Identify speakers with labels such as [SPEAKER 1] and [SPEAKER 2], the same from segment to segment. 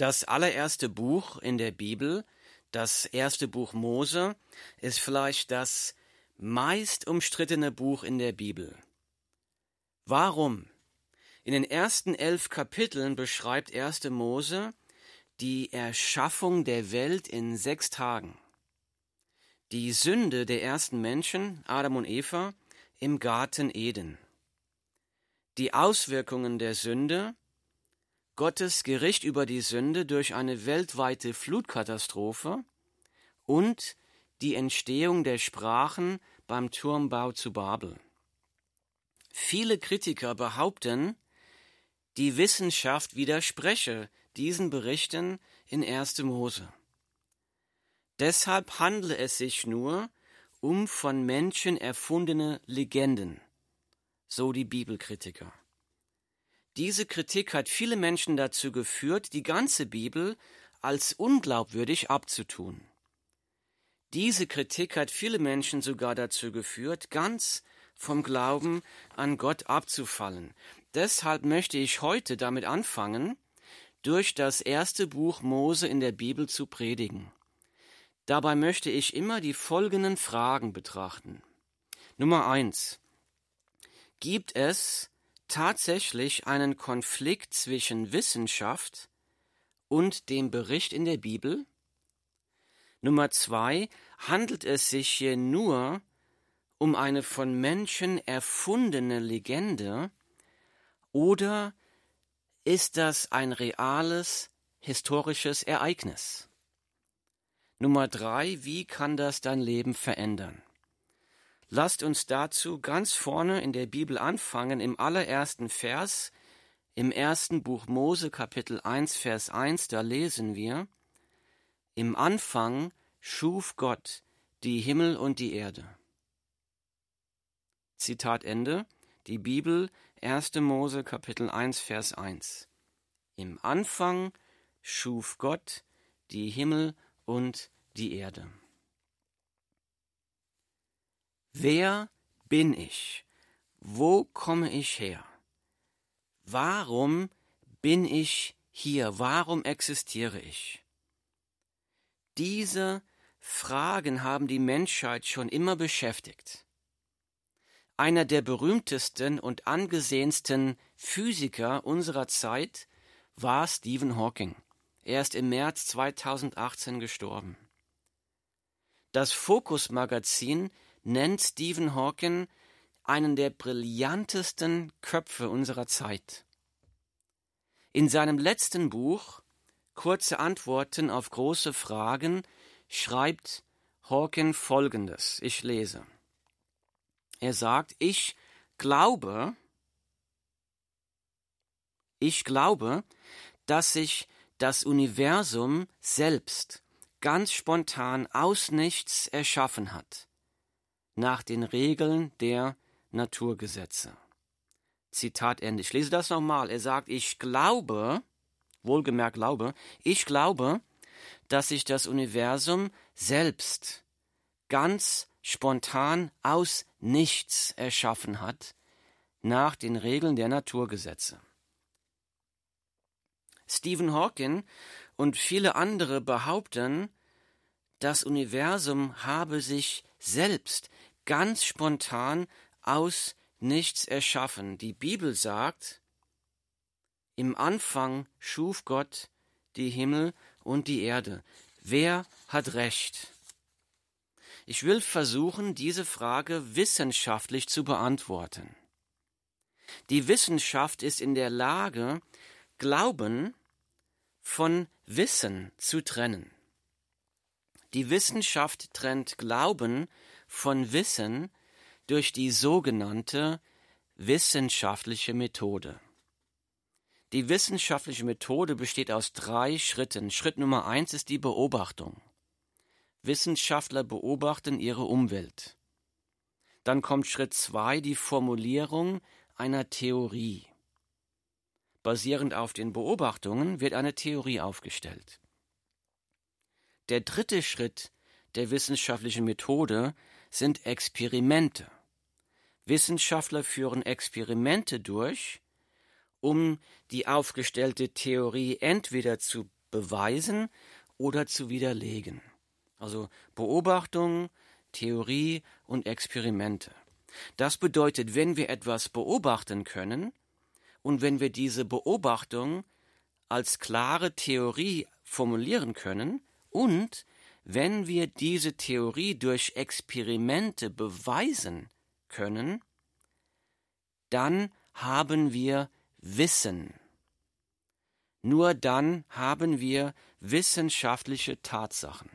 [SPEAKER 1] Das allererste Buch in der Bibel, das erste Buch Mose, ist vielleicht das meist umstrittene Buch in der Bibel. Warum? In den ersten elf Kapiteln beschreibt 1. Mose die Erschaffung der Welt in sechs Tagen. Die Sünde der ersten Menschen, Adam und Eva, im Garten Eden. Die Auswirkungen der Sünde, Gottes Gericht über die Sünde durch eine weltweite Flutkatastrophe und die Entstehung der Sprachen beim Turmbau zu Babel. Viele Kritiker behaupten, die Wissenschaft widerspreche diesen Berichten in 1. Mose. Deshalb handle es sich nur um von Menschen erfundene Legenden, so die Bibelkritiker. Diese Kritik hat viele Menschen dazu geführt, die ganze Bibel als unglaubwürdig abzutun. Diese Kritik hat viele Menschen sogar dazu geführt, ganz vom Glauben an Gott abzufallen. Deshalb möchte ich heute damit anfangen, durch das erste Buch Mose in der Bibel zu predigen. Dabei möchte ich immer die folgenden Fragen betrachten. Nummer eins. Gibt es tatsächlich einen Konflikt zwischen Wissenschaft und dem Bericht in der Bibel? Nummer zwei, handelt es sich hier nur um eine von Menschen erfundene Legende oder ist das ein reales historisches Ereignis? Nummer drei, wie kann das dein Leben verändern? Lasst uns dazu ganz vorne in der Bibel anfangen, im allerersten Vers, im ersten Buch Mose Kapitel 1, Vers 1, da lesen wir, Im Anfang schuf Gott die Himmel und die Erde. Zitat Ende, die Bibel, 1. Mose Kapitel 1, Vers 1. Im Anfang schuf Gott die Himmel und die Erde. Wer bin ich? Wo komme ich her? Warum bin ich hier? Warum existiere ich? Diese Fragen haben die Menschheit schon immer beschäftigt. Einer der berühmtesten und angesehensten Physiker unserer Zeit war Stephen Hawking. Er ist im März 2018 gestorben. Das Focus Magazin nennt Stephen Hawking einen der brillantesten Köpfe unserer Zeit. In seinem letzten Buch Kurze Antworten auf große Fragen schreibt Hawking Folgendes. Ich lese. Er sagt, ich glaube, ich glaube, dass sich das Universum selbst ganz spontan aus nichts erschaffen hat nach den Regeln der Naturgesetze. Zitat Ende. Ich lese das nochmal. Er sagt, ich glaube, wohlgemerkt glaube, ich glaube, dass sich das Universum selbst ganz spontan aus nichts erschaffen hat, nach den Regeln der Naturgesetze. Stephen Hawking und viele andere behaupten, das Universum habe sich selbst ganz spontan aus nichts erschaffen. Die Bibel sagt, im Anfang schuf Gott die Himmel und die Erde. Wer hat recht? Ich will versuchen, diese Frage wissenschaftlich zu beantworten. Die Wissenschaft ist in der Lage, Glauben von Wissen zu trennen. Die Wissenschaft trennt Glauben von Wissen durch die sogenannte wissenschaftliche Methode. Die wissenschaftliche Methode besteht aus drei Schritten. Schritt Nummer eins ist die Beobachtung. Wissenschaftler beobachten ihre Umwelt. Dann kommt Schritt zwei die Formulierung einer Theorie. Basierend auf den Beobachtungen wird eine Theorie aufgestellt. Der dritte Schritt der wissenschaftlichen Methode sind Experimente. Wissenschaftler führen Experimente durch, um die aufgestellte Theorie entweder zu beweisen oder zu widerlegen. Also Beobachtung, Theorie und Experimente. Das bedeutet, wenn wir etwas beobachten können und wenn wir diese Beobachtung als klare Theorie formulieren können und wenn wir diese Theorie durch Experimente beweisen können, dann haben wir Wissen. Nur dann haben wir wissenschaftliche Tatsachen.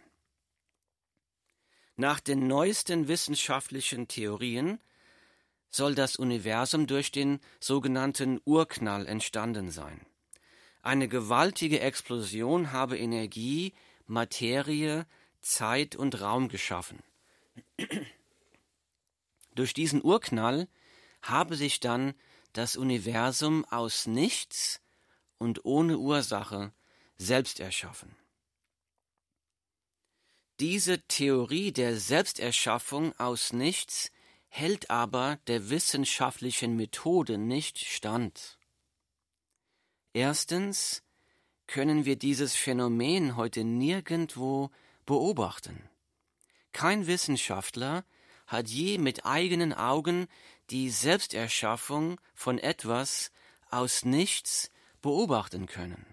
[SPEAKER 1] Nach den neuesten wissenschaftlichen Theorien soll das Universum durch den sogenannten Urknall entstanden sein. Eine gewaltige Explosion habe Energie, Materie, Zeit und Raum geschaffen. Durch diesen Urknall habe sich dann das Universum aus nichts und ohne Ursache selbst erschaffen. Diese Theorie der Selbsterschaffung aus nichts hält aber der wissenschaftlichen Methode nicht stand. Erstens können wir dieses Phänomen heute nirgendwo beobachten. Kein Wissenschaftler hat je mit eigenen Augen die Selbsterschaffung von etwas aus nichts beobachten können.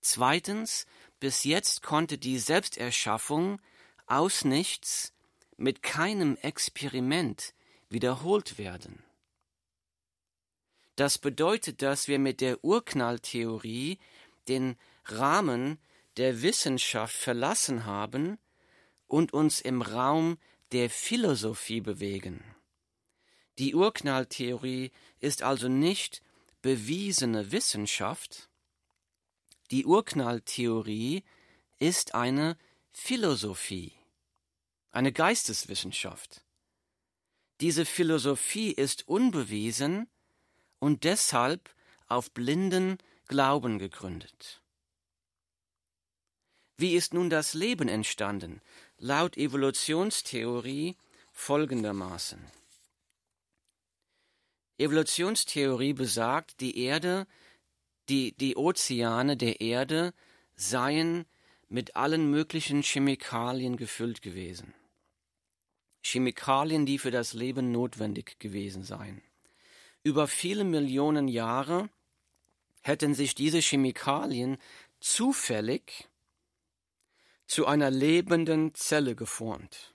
[SPEAKER 1] Zweitens, bis jetzt konnte die Selbsterschaffung aus nichts mit keinem Experiment wiederholt werden. Das bedeutet, dass wir mit der Urknalltheorie den Rahmen der Wissenschaft verlassen haben und uns im Raum der Philosophie bewegen. Die Urknalltheorie ist also nicht bewiesene Wissenschaft, die Urknalltheorie ist eine Philosophie, eine Geisteswissenschaft. Diese Philosophie ist unbewiesen und deshalb auf blinden Glauben gegründet. Wie ist nun das Leben entstanden? Laut Evolutionstheorie folgendermaßen. Evolutionstheorie besagt, die Erde, die, die Ozeane der Erde seien mit allen möglichen Chemikalien gefüllt gewesen. Chemikalien, die für das Leben notwendig gewesen seien. Über viele Millionen Jahre hätten sich diese Chemikalien zufällig zu einer lebenden Zelle geformt.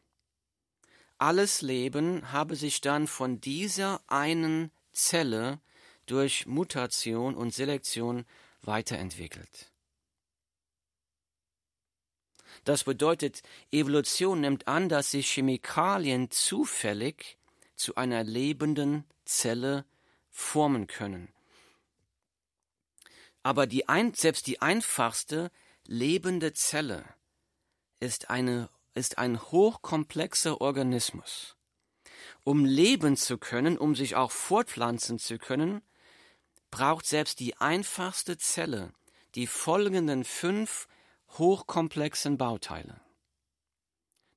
[SPEAKER 1] Alles Leben habe sich dann von dieser einen Zelle durch Mutation und Selektion weiterentwickelt. Das bedeutet, Evolution nimmt an, dass sich Chemikalien zufällig zu einer lebenden Zelle formen können. Aber die ein, selbst die einfachste lebende Zelle ist, eine, ist ein hochkomplexer Organismus. Um leben zu können, um sich auch fortpflanzen zu können, braucht selbst die einfachste Zelle die folgenden fünf hochkomplexen Bauteile.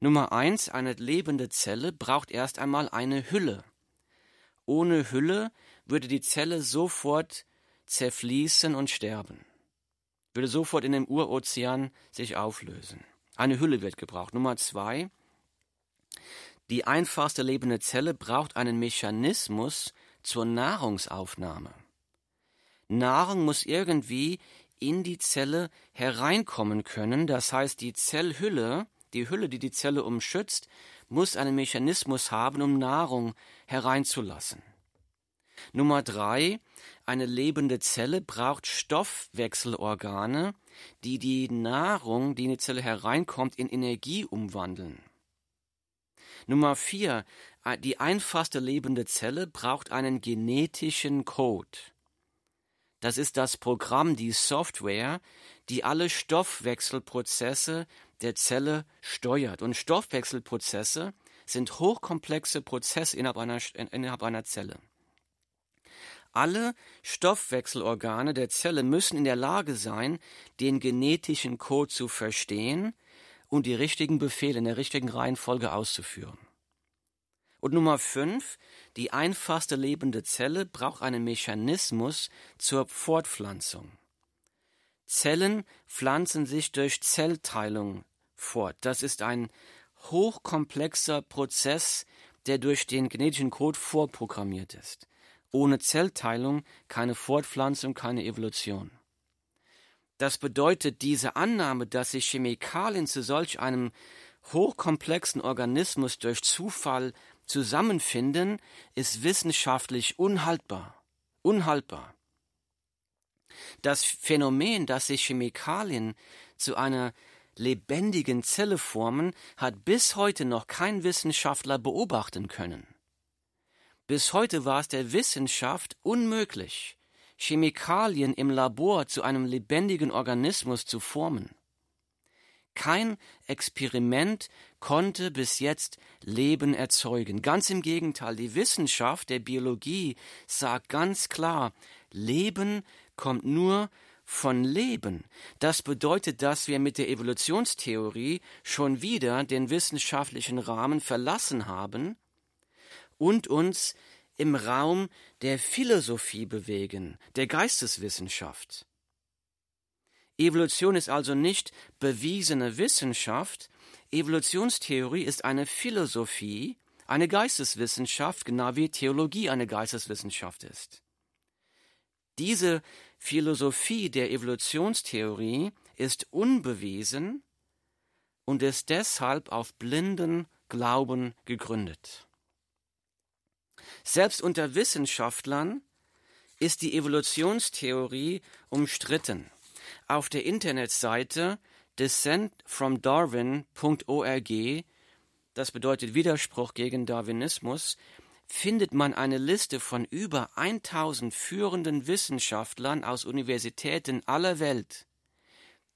[SPEAKER 1] Nummer eins, eine lebende Zelle braucht erst einmal eine Hülle. Ohne Hülle würde die Zelle sofort zerfließen und sterben, würde sofort in dem Urozean sich auflösen. Eine Hülle wird gebraucht. Nummer zwei, die einfachste lebende Zelle braucht einen Mechanismus zur Nahrungsaufnahme. Nahrung muss irgendwie in die Zelle hereinkommen können, das heißt die Zellhülle, die Hülle, die die Zelle umschützt, muss einen Mechanismus haben, um Nahrung hereinzulassen. Nummer drei, eine lebende Zelle braucht Stoffwechselorgane, die die Nahrung, die in die Zelle hereinkommt, in Energie umwandeln. Nummer vier, äh, die einfachste lebende Zelle braucht einen genetischen Code. Das ist das Programm, die Software, die alle Stoffwechselprozesse der Zelle steuert. Und Stoffwechselprozesse sind hochkomplexe Prozesse innerhalb einer, innerhalb einer Zelle. Alle Stoffwechselorgane der Zelle müssen in der Lage sein, den genetischen Code zu verstehen und die richtigen Befehle in der richtigen Reihenfolge auszuführen. Und Nummer fünf, die einfachste lebende Zelle braucht einen Mechanismus zur Fortpflanzung. Zellen pflanzen sich durch Zellteilung fort. Das ist ein hochkomplexer Prozess, der durch den genetischen Code vorprogrammiert ist. Ohne Zellteilung keine Fortpflanzung, keine Evolution. Das bedeutet, diese Annahme, dass sich Chemikalien zu solch einem hochkomplexen Organismus durch Zufall zusammenfinden, ist wissenschaftlich unhaltbar. Unhaltbar. Das Phänomen, dass sich Chemikalien zu einer lebendigen Zelle formen, hat bis heute noch kein Wissenschaftler beobachten können. Bis heute war es der Wissenschaft unmöglich, Chemikalien im Labor zu einem lebendigen Organismus zu formen. Kein Experiment konnte bis jetzt Leben erzeugen. Ganz im Gegenteil, die Wissenschaft der Biologie sagt ganz klar, Leben kommt nur von Leben. Das bedeutet, dass wir mit der Evolutionstheorie schon wieder den wissenschaftlichen Rahmen verlassen haben und uns im Raum der Philosophie bewegen, der Geisteswissenschaft. Evolution ist also nicht bewiesene Wissenschaft, Evolutionstheorie ist eine Philosophie, eine Geisteswissenschaft, genau wie Theologie eine Geisteswissenschaft ist. Diese Philosophie der Evolutionstheorie ist unbewiesen und ist deshalb auf blinden Glauben gegründet. Selbst unter Wissenschaftlern ist die Evolutionstheorie umstritten. Auf der Internetseite descentfromdarwin.org, das bedeutet Widerspruch gegen Darwinismus, findet man eine Liste von über 1000 führenden Wissenschaftlern aus Universitäten aller Welt,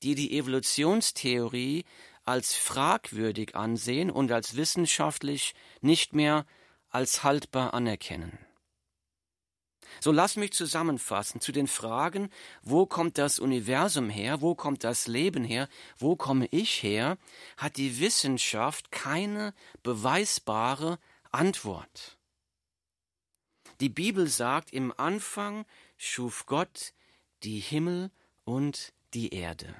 [SPEAKER 1] die die Evolutionstheorie als fragwürdig ansehen und als wissenschaftlich nicht mehr als haltbar anerkennen. So lass mich zusammenfassen zu den Fragen, wo kommt das Universum her, wo kommt das Leben her, wo komme ich her, hat die Wissenschaft keine beweisbare Antwort. Die Bibel sagt, im Anfang schuf Gott die Himmel und die Erde.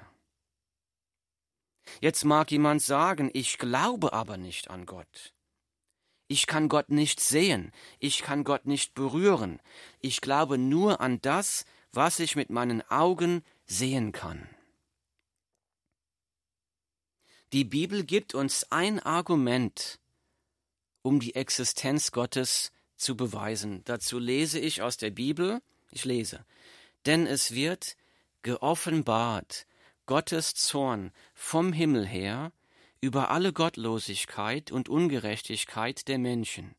[SPEAKER 1] Jetzt mag jemand sagen, ich glaube aber nicht an Gott. Ich kann Gott nicht sehen, ich kann Gott nicht berühren, ich glaube nur an das, was ich mit meinen Augen sehen kann. Die Bibel gibt uns ein Argument, um die Existenz Gottes zu beweisen. Dazu lese ich aus der Bibel, ich lese, denn es wird geoffenbart Gottes Zorn vom Himmel her über alle Gottlosigkeit und Ungerechtigkeit der Menschen,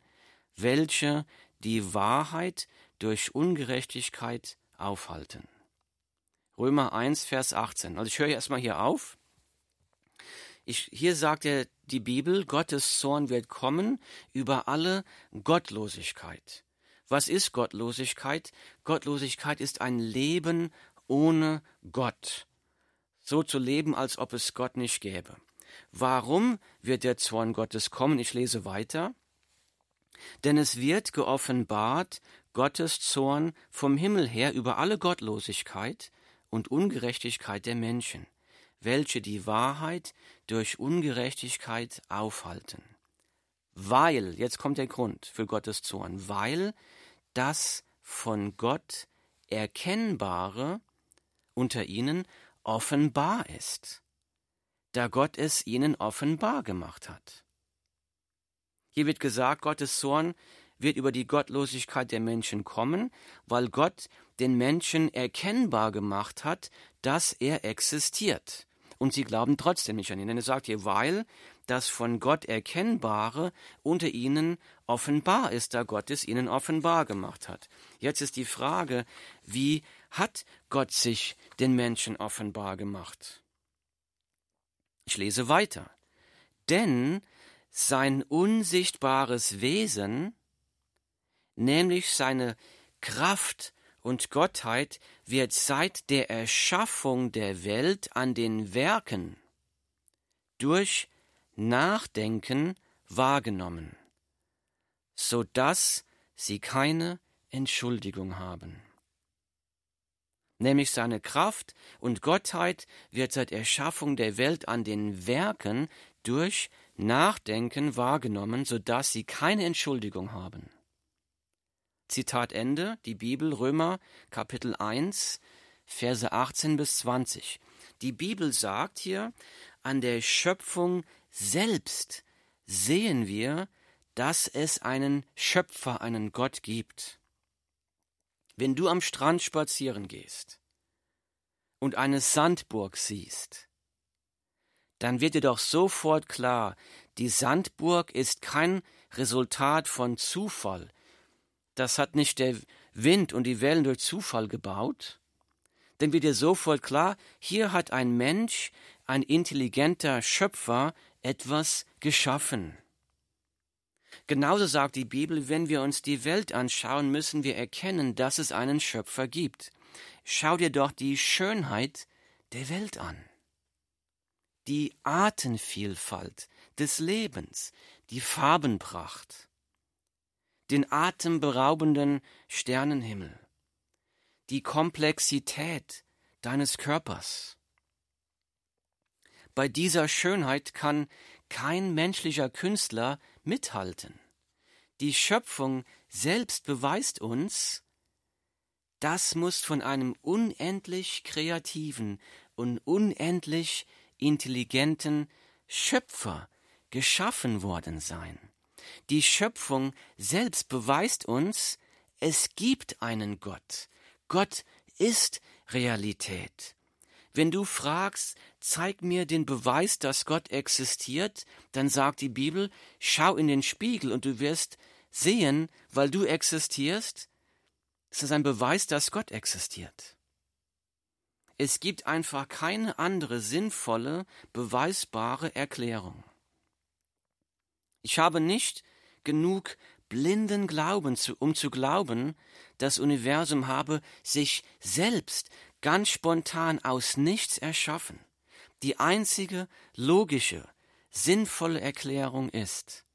[SPEAKER 1] welche die Wahrheit durch Ungerechtigkeit aufhalten. Römer 1, Vers 18. Also ich höre erstmal hier auf. Ich, hier sagt er die Bibel, Gottes Zorn wird kommen über alle Gottlosigkeit. Was ist Gottlosigkeit? Gottlosigkeit ist ein Leben ohne Gott. So zu leben, als ob es Gott nicht gäbe. Warum wird der Zorn Gottes kommen? Ich lese weiter. Denn es wird geoffenbart Gottes Zorn vom Himmel her über alle Gottlosigkeit und Ungerechtigkeit der Menschen welche die Wahrheit durch Ungerechtigkeit aufhalten. Weil, jetzt kommt der Grund für Gottes Zorn, weil das von Gott Erkennbare unter ihnen offenbar ist, da Gott es ihnen offenbar gemacht hat. Hier wird gesagt, Gottes Zorn wird über die Gottlosigkeit der Menschen kommen, weil Gott den Menschen erkennbar gemacht hat, dass er existiert. Und sie glauben trotzdem nicht an ihn. Denn er sagt hier, weil das von Gott Erkennbare unter ihnen offenbar ist, da Gott es ihnen offenbar gemacht hat. Jetzt ist die Frage, wie hat Gott sich den Menschen offenbar gemacht? Ich lese weiter. Denn sein unsichtbares Wesen, nämlich seine Kraft und Gottheit wird seit der Erschaffung der Welt an den Werken durch Nachdenken wahrgenommen, so dass sie keine Entschuldigung haben. Nämlich seine Kraft und Gottheit wird seit Erschaffung der Welt an den Werken durch Nachdenken wahrgenommen, so dass sie keine Entschuldigung haben. Zitat Ende, die Bibel Römer Kapitel 1, Verse 18 bis 20. Die Bibel sagt hier, an der Schöpfung selbst sehen wir, dass es einen Schöpfer, einen Gott gibt. Wenn du am Strand spazieren gehst und eine Sandburg siehst, dann wird dir doch sofort klar, die Sandburg ist kein Resultat von Zufall. Das hat nicht der Wind und die Wellen durch Zufall gebaut. Denn wird dir sofort klar, hier hat ein Mensch, ein intelligenter Schöpfer, etwas geschaffen. Genauso sagt die Bibel, wenn wir uns die Welt anschauen, müssen wir erkennen, dass es einen Schöpfer gibt. Schau dir doch die Schönheit der Welt an. Die Artenvielfalt des Lebens, die Farbenpracht, den atemberaubenden Sternenhimmel, die Komplexität deines Körpers. Bei dieser Schönheit kann kein menschlicher Künstler mithalten. Die Schöpfung selbst beweist uns, das muss von einem unendlich kreativen und unendlich intelligenten Schöpfer geschaffen worden sein. Die Schöpfung selbst beweist uns, es gibt einen Gott. Gott ist Realität. Wenn du fragst, zeig mir den Beweis, dass Gott existiert, dann sagt die Bibel, schau in den Spiegel und du wirst sehen, weil du existierst, es ist ein Beweis, dass Gott existiert. Es gibt einfach keine andere sinnvolle, beweisbare Erklärung. Ich habe nicht genug blinden Glauben, um zu glauben, das Universum habe sich selbst ganz spontan aus nichts erschaffen. Die einzige logische, sinnvolle Erklärung ist,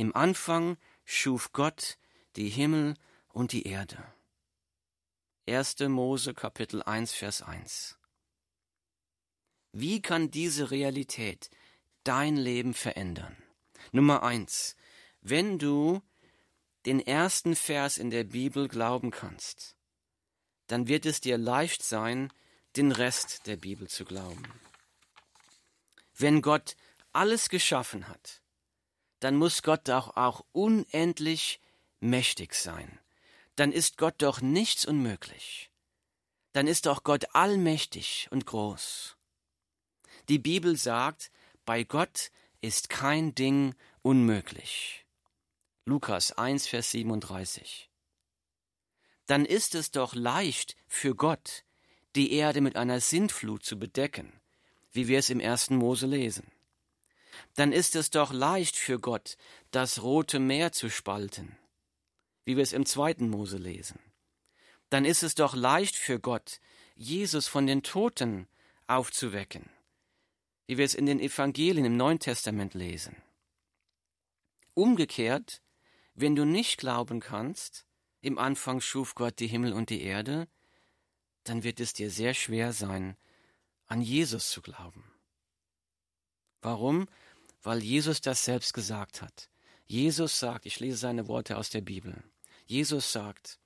[SPEAKER 1] im Anfang schuf Gott die Himmel und die Erde. 1. Mose Kapitel 1 Vers 1 Wie kann diese Realität dein Leben verändern? Nummer 1. Wenn du den ersten Vers in der Bibel glauben kannst, dann wird es dir leicht sein, den Rest der Bibel zu glauben. Wenn Gott alles geschaffen hat, dann muss Gott doch auch unendlich mächtig sein. Dann ist Gott doch nichts unmöglich. Dann ist doch Gott allmächtig und groß. Die Bibel sagt, bei Gott ist kein Ding unmöglich. Lukas 1, Vers 37 dann ist es doch leicht für Gott, die Erde mit einer Sintflut zu bedecken, wie wir es im ersten Mose lesen. Dann ist es doch leicht für Gott, das Rote Meer zu spalten, wie wir es im zweiten Mose lesen. Dann ist es doch leicht für Gott, Jesus von den Toten aufzuwecken, wie wir es in den Evangelien im Neuen Testament lesen. Umgekehrt, wenn du nicht glauben kannst, im Anfang schuf Gott die Himmel und die Erde, dann wird es dir sehr schwer sein, an Jesus zu glauben. Warum? Weil Jesus das selbst gesagt hat. Jesus sagt, ich lese seine Worte aus der Bibel. Jesus sagt,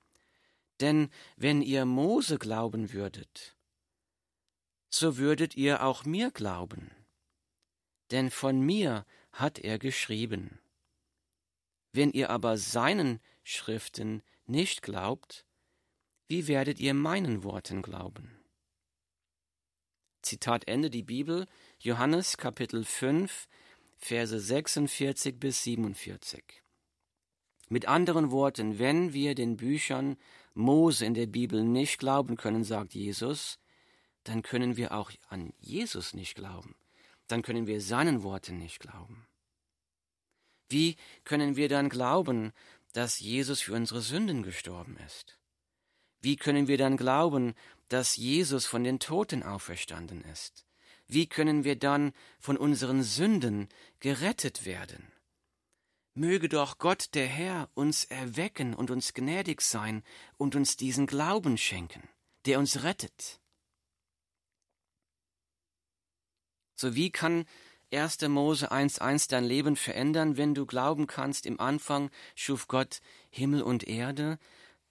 [SPEAKER 1] denn wenn ihr Mose glauben würdet, so würdet ihr auch mir glauben. Denn von mir hat er geschrieben. Wenn ihr aber seinen Schriften nicht glaubt, wie werdet ihr meinen Worten glauben? Zitat Ende die Bibel, Johannes Kapitel 5, Verse 46 bis 47. Mit anderen Worten, wenn wir den Büchern Mose in der Bibel nicht glauben können, sagt Jesus, dann können wir auch an Jesus nicht glauben. Dann können wir seinen Worten nicht glauben. Wie können wir dann glauben, dass Jesus für unsere Sünden gestorben ist? Wie können wir dann glauben, dass Jesus von den Toten auferstanden ist? Wie können wir dann von unseren Sünden gerettet werden? Möge doch Gott der Herr uns erwecken und uns gnädig sein und uns diesen Glauben schenken, der uns rettet. So wie kann 1. Mose 1.1 dein Leben verändern, wenn du glauben kannst, im Anfang schuf Gott Himmel und Erde,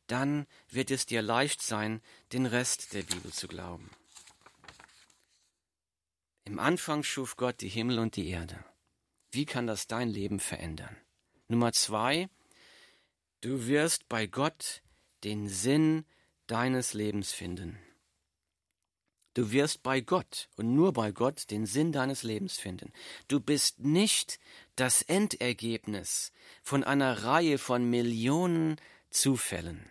[SPEAKER 1] dann wird es dir leicht sein, den Rest der Bibel zu glauben. Im Anfang schuf Gott die Himmel und die Erde. Wie kann das dein Leben verändern? Nummer zwei, du wirst bei Gott den Sinn deines Lebens finden. Du wirst bei Gott und nur bei Gott den Sinn deines Lebens finden. Du bist nicht das Endergebnis von einer Reihe von Millionen Zufällen.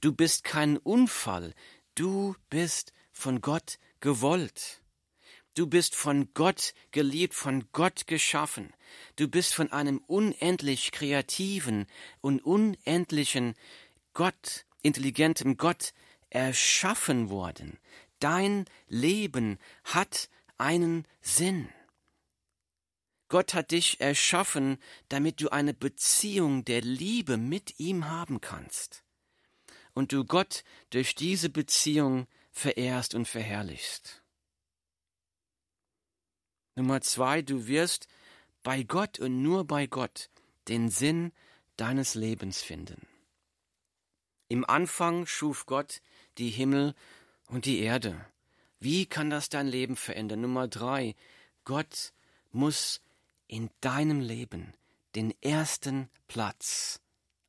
[SPEAKER 1] Du bist kein Unfall, du bist von Gott gewollt. Du bist von Gott geliebt, von Gott geschaffen. Du bist von einem unendlich kreativen und unendlichen Gott, intelligentem Gott erschaffen worden. Dein Leben hat einen Sinn. Gott hat dich erschaffen, damit du eine Beziehung der Liebe mit ihm haben kannst. Und du Gott durch diese Beziehung verehrst und verherrlichst. Nummer zwei, du wirst bei Gott und nur bei Gott den Sinn deines Lebens finden. Im Anfang schuf Gott die Himmel und die Erde. Wie kann das dein Leben verändern? Nummer drei, Gott muss in deinem Leben den ersten Platz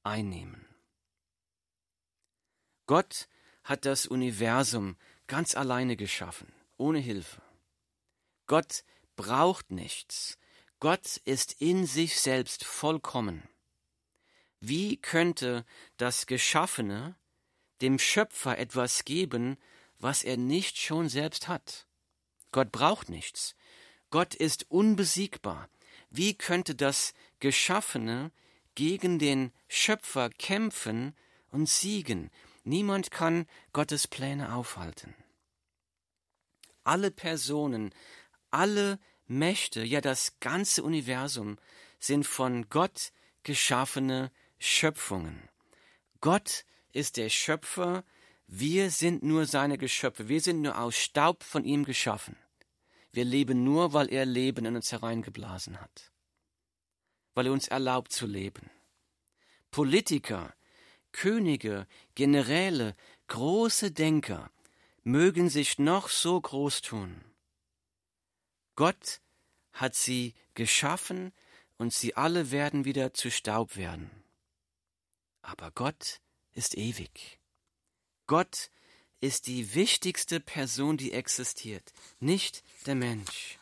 [SPEAKER 1] einnehmen. Gott hat das Universum ganz alleine geschaffen, ohne Hilfe. Gott braucht nichts. Gott ist in sich selbst vollkommen. Wie könnte das Geschaffene dem Schöpfer etwas geben, was er nicht schon selbst hat? Gott braucht nichts. Gott ist unbesiegbar. Wie könnte das Geschaffene gegen den Schöpfer kämpfen und siegen? Niemand kann Gottes Pläne aufhalten. Alle Personen alle Mächte, ja das ganze Universum sind von Gott geschaffene Schöpfungen. Gott ist der Schöpfer, wir sind nur seine Geschöpfe, wir sind nur aus Staub von ihm geschaffen. Wir leben nur, weil er Leben in uns hereingeblasen hat, weil er uns erlaubt zu leben. Politiker, Könige, Generäle, große Denker mögen sich noch so groß tun. Gott hat sie geschaffen und sie alle werden wieder zu Staub werden. Aber Gott ist ewig. Gott ist die wichtigste Person, die existiert, nicht der Mensch.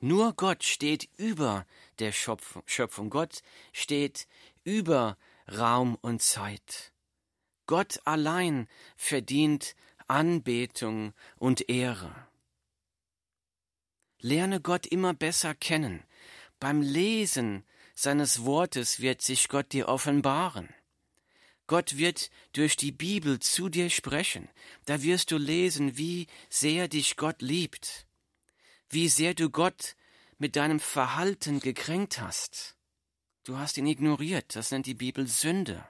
[SPEAKER 1] Nur Gott steht über der Schöpfung. Gott steht über Raum und Zeit. Gott allein verdient Anbetung und Ehre. Lerne Gott immer besser kennen. Beim Lesen seines Wortes wird sich Gott dir offenbaren. Gott wird durch die Bibel zu dir sprechen. Da wirst du lesen, wie sehr dich Gott liebt, wie sehr du Gott mit deinem Verhalten gekränkt hast. Du hast ihn ignoriert, das nennt die Bibel Sünde.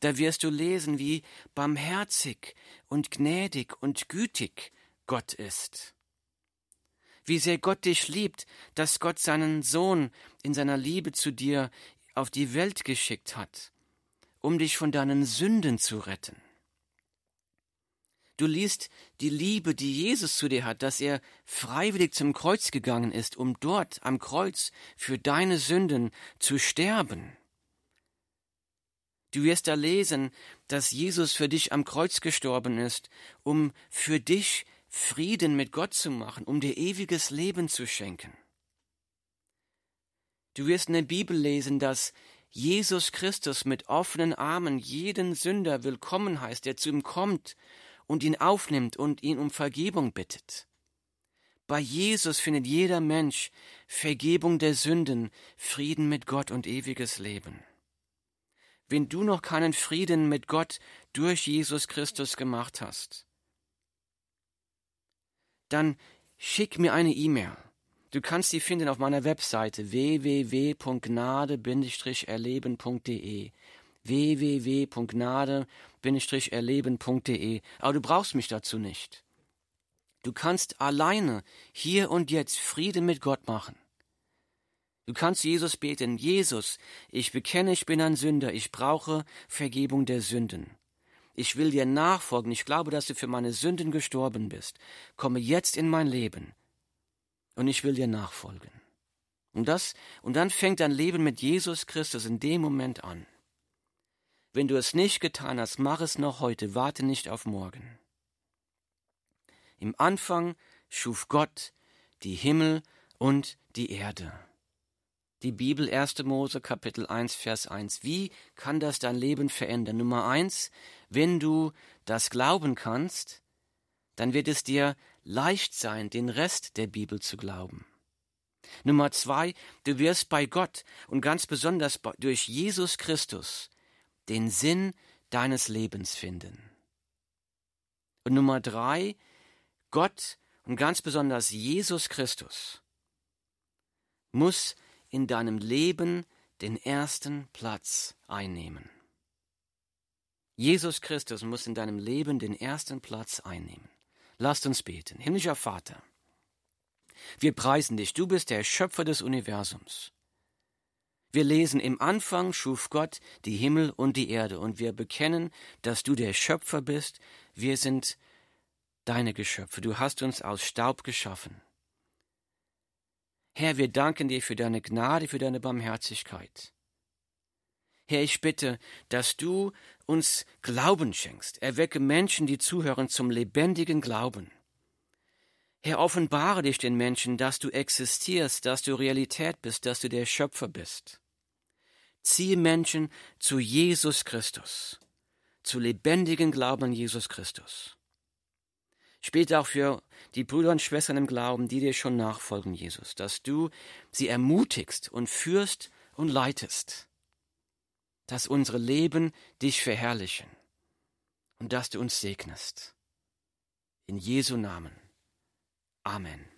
[SPEAKER 1] Da wirst du lesen, wie barmherzig und gnädig und gütig Gott ist. Wie sehr Gott dich liebt, dass Gott seinen Sohn in seiner Liebe zu dir auf die Welt geschickt hat, um dich von deinen Sünden zu retten. Du liest die Liebe, die Jesus zu dir hat, dass er freiwillig zum Kreuz gegangen ist, um dort am Kreuz für deine Sünden zu sterben. Du wirst da lesen, dass Jesus für dich am Kreuz gestorben ist, um für dich Frieden mit Gott zu machen, um dir ewiges Leben zu schenken. Du wirst in der Bibel lesen, dass Jesus Christus mit offenen Armen jeden Sünder willkommen heißt, der zu ihm kommt und ihn aufnimmt und ihn um Vergebung bittet. Bei Jesus findet jeder Mensch Vergebung der Sünden, Frieden mit Gott und ewiges Leben. Wenn du noch keinen Frieden mit Gott durch Jesus Christus gemacht hast, dann schick mir eine E-Mail. Du kannst sie finden auf meiner Webseite www.gnade-erleben.de www.gnade-erleben.de. Aber du brauchst mich dazu nicht. Du kannst alleine hier und jetzt Frieden mit Gott machen. Du kannst Jesus beten, Jesus, ich bekenne, ich bin ein Sünder, ich brauche Vergebung der Sünden. Ich will dir nachfolgen, ich glaube, dass du für meine Sünden gestorben bist. Komme jetzt in mein Leben und ich will dir nachfolgen. Und das, und dann fängt dein Leben mit Jesus Christus in dem Moment an. Wenn du es nicht getan hast, mach es noch heute, warte nicht auf morgen. Im Anfang schuf Gott die Himmel und die Erde. Die Bibel 1. Mose Kapitel 1 Vers 1. Wie kann das dein Leben verändern? Nummer eins, wenn du das glauben kannst, dann wird es dir leicht sein, den Rest der Bibel zu glauben. Nummer zwei, du wirst bei Gott und ganz besonders durch Jesus Christus den Sinn deines Lebens finden. Und Nummer drei, Gott und ganz besonders Jesus Christus muss in deinem Leben den ersten Platz einnehmen. Jesus Christus muss in deinem Leben den ersten Platz einnehmen. Lasst uns beten. Himmlischer Vater, wir preisen dich, du bist der Schöpfer des Universums. Wir lesen, im Anfang schuf Gott die Himmel und die Erde, und wir bekennen, dass du der Schöpfer bist, wir sind deine Geschöpfe, du hast uns aus Staub geschaffen. Herr, wir danken dir für deine Gnade, für deine Barmherzigkeit. Herr, ich bitte, dass du uns Glauben schenkst. Erwecke Menschen, die zuhören, zum lebendigen Glauben. Herr, offenbare dich den Menschen, dass du existierst, dass du Realität bist, dass du der Schöpfer bist. Ziehe Menschen zu Jesus Christus, zu lebendigen Glauben an Jesus Christus. Später auch für die Brüder und Schwestern im Glauben, die dir schon nachfolgen, Jesus, dass du sie ermutigst und führst und leitest, dass unsere Leben dich verherrlichen und dass du uns segnest. In Jesu Namen. Amen.